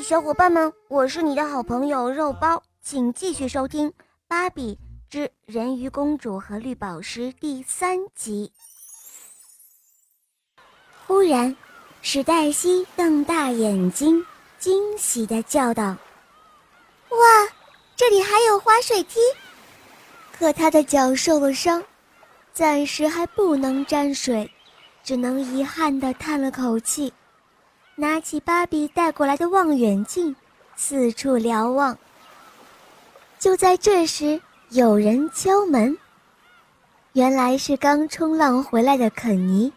小伙伴们，我是你的好朋友肉包，请继续收听《芭比之人鱼公主和绿宝石》第三集。忽然，史黛西瞪大眼睛，惊喜的叫道：“哇，这里还有滑水梯！”可她的脚受了伤，暂时还不能沾水，只能遗憾的叹了口气。拿起芭比带过来的望远镜，四处瞭望。就在这时，有人敲门。原来是刚冲浪回来的肯尼。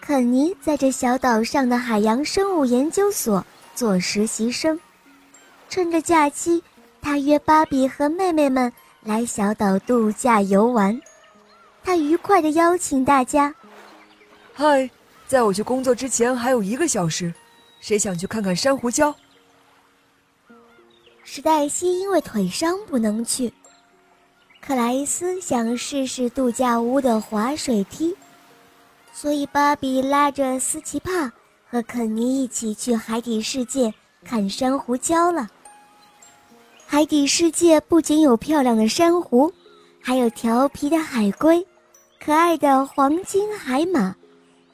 肯尼在这小岛上的海洋生物研究所做实习生，趁着假期，他约芭比和妹妹们来小岛度假游玩。他愉快地邀请大家：“嗨！”在我去工作之前还有一个小时，谁想去看看珊瑚礁？史黛西因为腿伤不能去，克莱斯想试试度假屋的滑水梯，所以芭比拉着斯奇帕和肯尼一起去海底世界看珊瑚礁了。海底世界不仅有漂亮的珊瑚，还有调皮的海龟，可爱的黄金海马。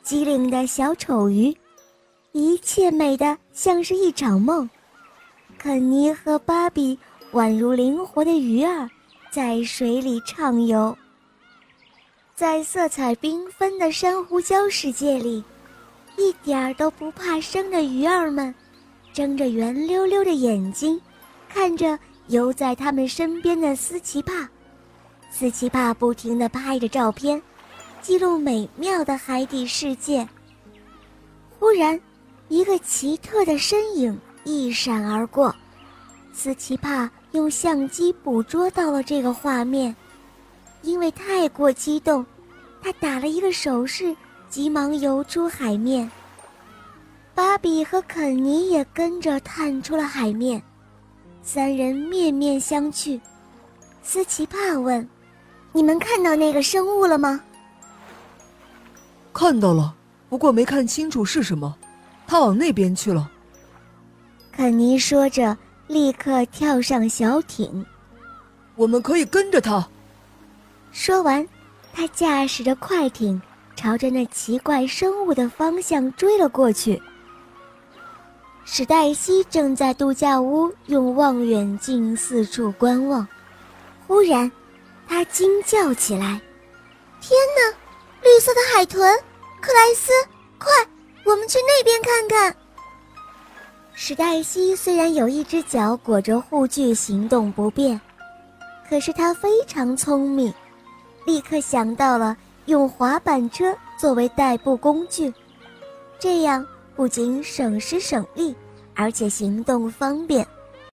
机灵的小丑鱼，一切美得像是一场梦。肯尼和芭比宛如灵活的鱼儿，在水里畅游。在色彩缤纷的珊瑚礁世界里，一点儿都不怕生的鱼儿们，睁着圆溜溜的眼睛，看着游在他们身边的斯奇帕。斯奇帕不停地拍着照片。记录美妙的海底世界。忽然，一个奇特的身影一闪而过，斯奇帕用相机捕捉到了这个画面。因为太过激动，他打了一个手势，急忙游出海面。芭比和肯尼也跟着探出了海面，三人面面相觑。斯奇帕问：“你们看到那个生物了吗？”看到了，不过没看清楚是什么。他往那边去了。肯尼说着，立刻跳上小艇。我们可以跟着他。说完，他驾驶着快艇，朝着那奇怪生物的方向追了过去。史黛西正在度假屋用望远镜四处观望，忽然，他惊叫起来：“天哪！”绿色的海豚，克莱斯，快，我们去那边看看。史黛西虽然有一只脚裹着护具，行动不便，可是她非常聪明，立刻想到了用滑板车作为代步工具，这样不仅省时省力，而且行动方便。